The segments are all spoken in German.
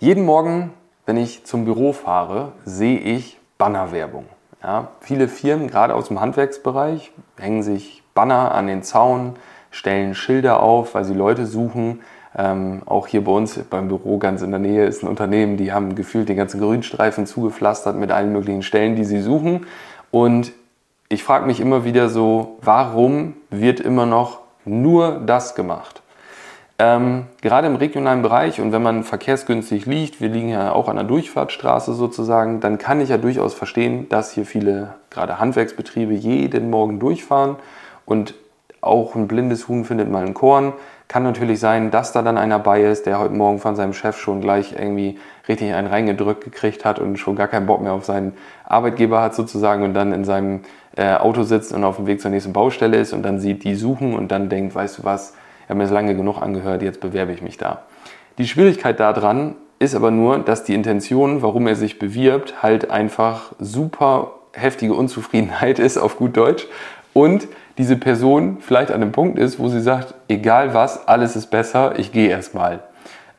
Jeden Morgen, wenn ich zum Büro fahre, sehe ich Bannerwerbung. Ja, viele Firmen, gerade aus dem Handwerksbereich, hängen sich Banner an den Zaun, stellen Schilder auf, weil sie Leute suchen. Ähm, auch hier bei uns beim Büro ganz in der Nähe ist ein Unternehmen, die haben gefühlt den ganzen Grünstreifen zugepflastert mit allen möglichen Stellen, die sie suchen. Und ich frage mich immer wieder so, warum wird immer noch nur das gemacht? Ähm, gerade im regionalen Bereich und wenn man verkehrsgünstig liegt, wir liegen ja auch an der Durchfahrtsstraße sozusagen, dann kann ich ja durchaus verstehen, dass hier viele, gerade Handwerksbetriebe, jeden Morgen durchfahren und auch ein blindes Huhn findet mal ein Korn. Kann natürlich sein, dass da dann einer bei ist, der heute Morgen von seinem Chef schon gleich irgendwie richtig einen reingedrückt gekriegt hat und schon gar keinen Bock mehr auf seinen Arbeitgeber hat sozusagen und dann in seinem äh, Auto sitzt und auf dem Weg zur nächsten Baustelle ist und dann sieht, die suchen und dann denkt, weißt du was, habe mir das lange genug angehört, jetzt bewerbe ich mich da. Die Schwierigkeit daran ist aber nur, dass die Intention, warum er sich bewirbt, halt einfach super heftige Unzufriedenheit ist, auf gut Deutsch. Und diese Person vielleicht an dem Punkt ist, wo sie sagt, egal was, alles ist besser, ich gehe erstmal.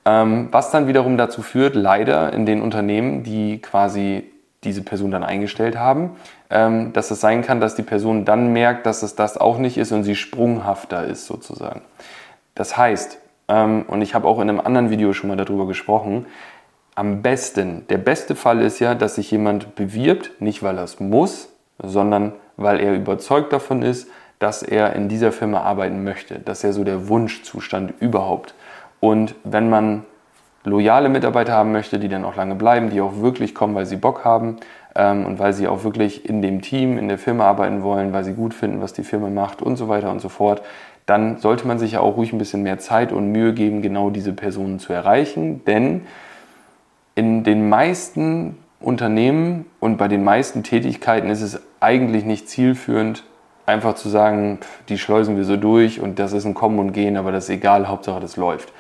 Ähm, was dann wiederum dazu führt, leider in den Unternehmen, die quasi diese Person dann eingestellt haben, ähm, dass es sein kann, dass die Person dann merkt, dass es das auch nicht ist und sie sprunghafter ist sozusagen. Das heißt, ähm, und ich habe auch in einem anderen Video schon mal darüber gesprochen, am besten, der beste Fall ist ja, dass sich jemand bewirbt, nicht weil er es muss, sondern weil er überzeugt davon ist, dass er in dieser Firma arbeiten möchte. Das ist ja so der Wunschzustand überhaupt. Und wenn man loyale Mitarbeiter haben möchte, die dann auch lange bleiben, die auch wirklich kommen, weil sie Bock haben ähm, und weil sie auch wirklich in dem Team, in der Firma arbeiten wollen, weil sie gut finden, was die Firma macht und so weiter und so fort, dann sollte man sich ja auch ruhig ein bisschen mehr Zeit und Mühe geben, genau diese Personen zu erreichen. Denn in den meisten Unternehmen und bei den meisten Tätigkeiten ist es eigentlich nicht zielführend, einfach zu sagen, die schleusen wir so durch und das ist ein Kommen und Gehen, aber das ist egal, Hauptsache das läuft.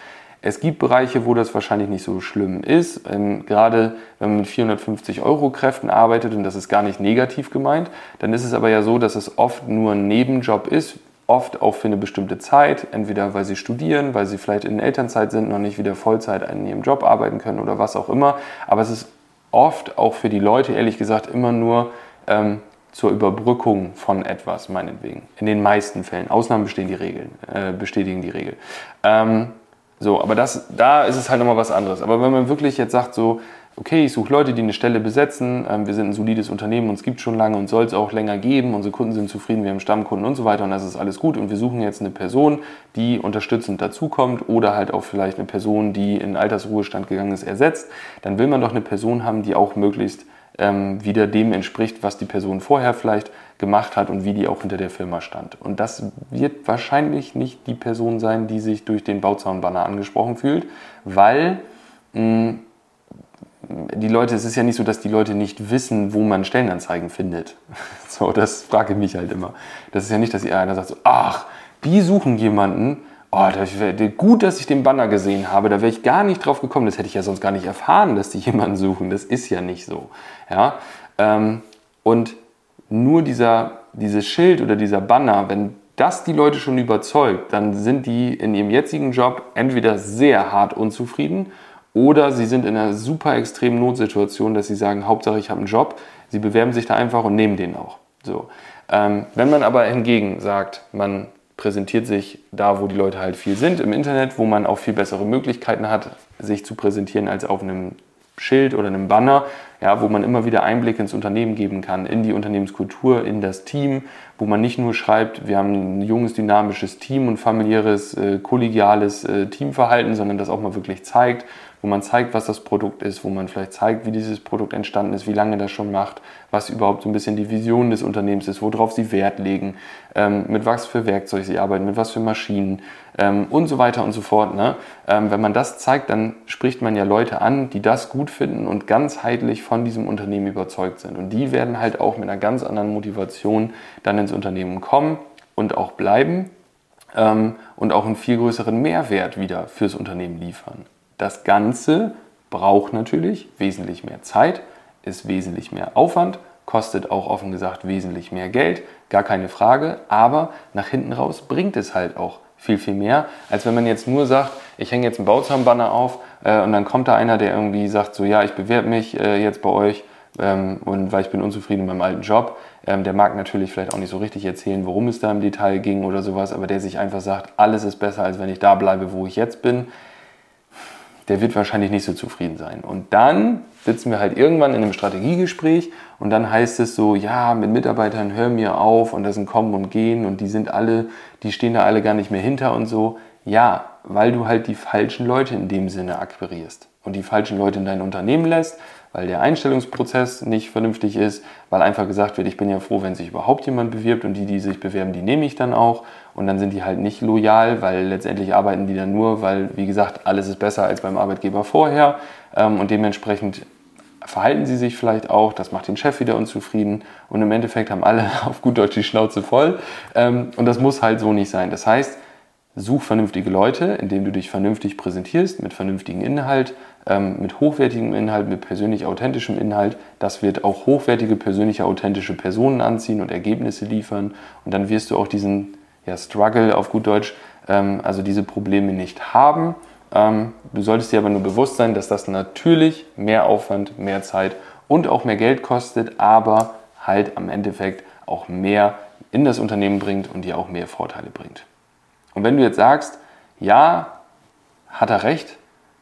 Es gibt Bereiche, wo das wahrscheinlich nicht so schlimm ist. Ähm, gerade wenn man mit 450 Euro Kräften arbeitet, und das ist gar nicht negativ gemeint, dann ist es aber ja so, dass es oft nur ein Nebenjob ist, oft auch für eine bestimmte Zeit, entweder weil sie studieren, weil sie vielleicht in Elternzeit sind, noch nicht wieder Vollzeit in ihrem Job arbeiten können oder was auch immer. Aber es ist oft auch für die Leute, ehrlich gesagt, immer nur ähm, zur Überbrückung von etwas, meinetwegen. In den meisten Fällen. Ausnahmen bestehen die Regeln, äh, bestätigen die Regel. Ähm, so, aber das, da ist es halt nochmal was anderes. Aber wenn man wirklich jetzt sagt, so, okay, ich suche Leute, die eine Stelle besetzen, ähm, wir sind ein solides Unternehmen, uns gibt schon lange und soll es auch länger geben, unsere Kunden sind zufrieden, wir haben Stammkunden und so weiter und das ist alles gut und wir suchen jetzt eine Person, die unterstützend dazukommt oder halt auch vielleicht eine Person, die in Altersruhestand gegangen ist, ersetzt, dann will man doch eine Person haben, die auch möglichst ähm, wieder dem entspricht, was die Person vorher vielleicht gemacht hat und wie die auch hinter der Firma stand. Und das wird wahrscheinlich nicht die Person sein, die sich durch den Bauzaunbanner angesprochen fühlt, weil mh, die Leute, es ist ja nicht so, dass die Leute nicht wissen, wo man Stellenanzeigen findet. So, das frage ich mich halt immer. Das ist ja nicht, dass einer sagt so, ach, die suchen jemanden. Oh, gut, dass ich den Banner gesehen habe. Da wäre ich gar nicht drauf gekommen. Das hätte ich ja sonst gar nicht erfahren, dass die jemanden suchen. Das ist ja nicht so. Ja? Ähm, und nur dieser, dieses Schild oder dieser Banner, wenn das die Leute schon überzeugt, dann sind die in ihrem jetzigen Job entweder sehr hart unzufrieden oder sie sind in einer super extremen Notsituation, dass sie sagen, Hauptsache ich habe einen Job. Sie bewerben sich da einfach und nehmen den auch. So. Ähm, wenn man aber hingegen sagt, man präsentiert sich da, wo die Leute halt viel sind, im Internet, wo man auch viel bessere Möglichkeiten hat, sich zu präsentieren als auf einem Schild oder einem Banner, ja, wo man immer wieder Einblick ins Unternehmen geben kann, in die Unternehmenskultur, in das Team, wo man nicht nur schreibt, wir haben ein junges, dynamisches Team und familiäres, äh, kollegiales äh, Teamverhalten, sondern das auch mal wirklich zeigt wo man zeigt, was das Produkt ist, wo man vielleicht zeigt, wie dieses Produkt entstanden ist, wie lange das schon macht, was überhaupt so ein bisschen die Vision des Unternehmens ist, worauf sie Wert legen, ähm, mit was für Werkzeug sie arbeiten, mit was für Maschinen ähm, und so weiter und so fort. Ne? Ähm, wenn man das zeigt, dann spricht man ja Leute an, die das gut finden und ganzheitlich von diesem Unternehmen überzeugt sind. Und die werden halt auch mit einer ganz anderen Motivation dann ins Unternehmen kommen und auch bleiben ähm, und auch einen viel größeren Mehrwert wieder fürs Unternehmen liefern. Das Ganze braucht natürlich wesentlich mehr Zeit, ist wesentlich mehr Aufwand, kostet auch offen gesagt wesentlich mehr Geld, gar keine Frage, aber nach hinten raus bringt es halt auch viel, viel mehr, als wenn man jetzt nur sagt, ich hänge jetzt einen Bauzahnbanner auf Äh, und dann kommt da einer, der irgendwie sagt, so ja, ich bewerbe mich äh, jetzt bei euch ähm, und weil ich bin unzufrieden mit meinem alten Job. Ähm, der mag natürlich vielleicht auch nicht so richtig erzählen, worum es da im Detail ging oder sowas, aber der sich einfach sagt, alles ist besser, als wenn ich da bleibe, wo ich jetzt bin der wird wahrscheinlich nicht so zufrieden sein. Und dann sitzen wir halt irgendwann in einem Strategiegespräch und dann heißt es so, ja, mit Mitarbeitern hör mir auf und das sind Kommen und Gehen und die sind alle, die stehen da alle gar nicht mehr hinter und so. Ja, weil du halt die falschen Leute in dem Sinne akquirierst und die falschen Leute in dein Unternehmen lässt, weil der Einstellungsprozess nicht vernünftig ist, weil einfach gesagt wird, ich bin ja froh, wenn sich überhaupt jemand bewirbt und die, die sich bewerben, die nehme ich dann auch. Und dann sind die halt nicht loyal, weil letztendlich arbeiten die dann nur, weil, wie gesagt, alles ist besser als beim Arbeitgeber vorher. Ähm, und dementsprechend verhalten sie sich vielleicht auch, das macht den Chef wieder unzufrieden. Und im Endeffekt haben alle auf gut Deutsch die Schnauze voll. Ähm, und das muss halt so nicht sein. Das heißt, such vernünftige Leute, indem du dich vernünftig präsentierst, mit vernünftigem Inhalt, mit hochwertigem Inhalt, mit persönlich authentischem Inhalt. Das wird auch hochwertige, persönliche, authentische Personen anziehen und Ergebnisse liefern. Und dann wirst du auch diesen ja, Struggle auf gut Deutsch, ähm, also diese Probleme nicht haben. Ähm, du solltest dir aber nur bewusst sein, dass das natürlich mehr Aufwand, mehr Zeit und auch mehr Geld kostet, aber halt am Endeffekt auch mehr in das Unternehmen bringt und dir auch mehr Vorteile bringt. Und wenn du jetzt sagst, ja, hat er recht,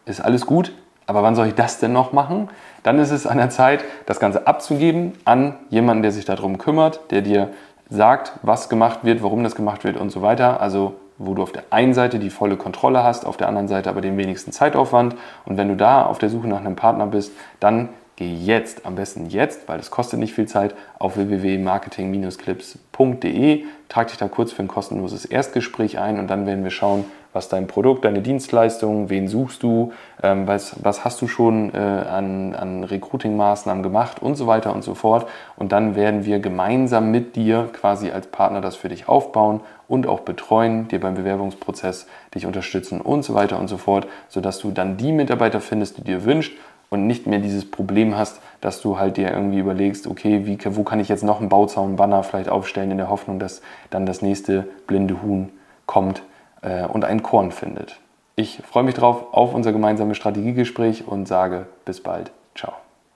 ist alles gut, aber wann soll ich das denn noch machen? Dann ist es an der Zeit, das Ganze abzugeben an jemanden, der sich darum kümmert, der dir sagt, was gemacht wird, warum das gemacht wird und so weiter. Also wo du auf der einen Seite die volle Kontrolle hast, auf der anderen Seite aber den wenigsten Zeitaufwand. Und wenn du da auf der Suche nach einem Partner bist, dann geh jetzt, am besten jetzt, weil es kostet nicht viel Zeit, auf www.marketing-clips.de, trag dich da kurz für ein kostenloses Erstgespräch ein und dann werden wir schauen, was dein Produkt, deine Dienstleistung, wen suchst du, ähm, was, was hast du schon äh, an, an Recruiting-Maßnahmen gemacht und so weiter und so fort. Und dann werden wir gemeinsam mit dir quasi als Partner das für dich aufbauen und auch betreuen, dir beim Bewerbungsprozess dich unterstützen und so weiter und so fort, sodass du dann die Mitarbeiter findest, die dir wünscht und nicht mehr dieses Problem hast, dass du halt dir irgendwie überlegst, okay, wie, wo kann ich jetzt noch einen Bauzaun, Banner vielleicht aufstellen in der Hoffnung, dass dann das nächste blinde Huhn kommt äh, und ein Korn findet. Ich freue mich drauf auf unser gemeinsames Strategiegespräch und sage bis bald. Ciao.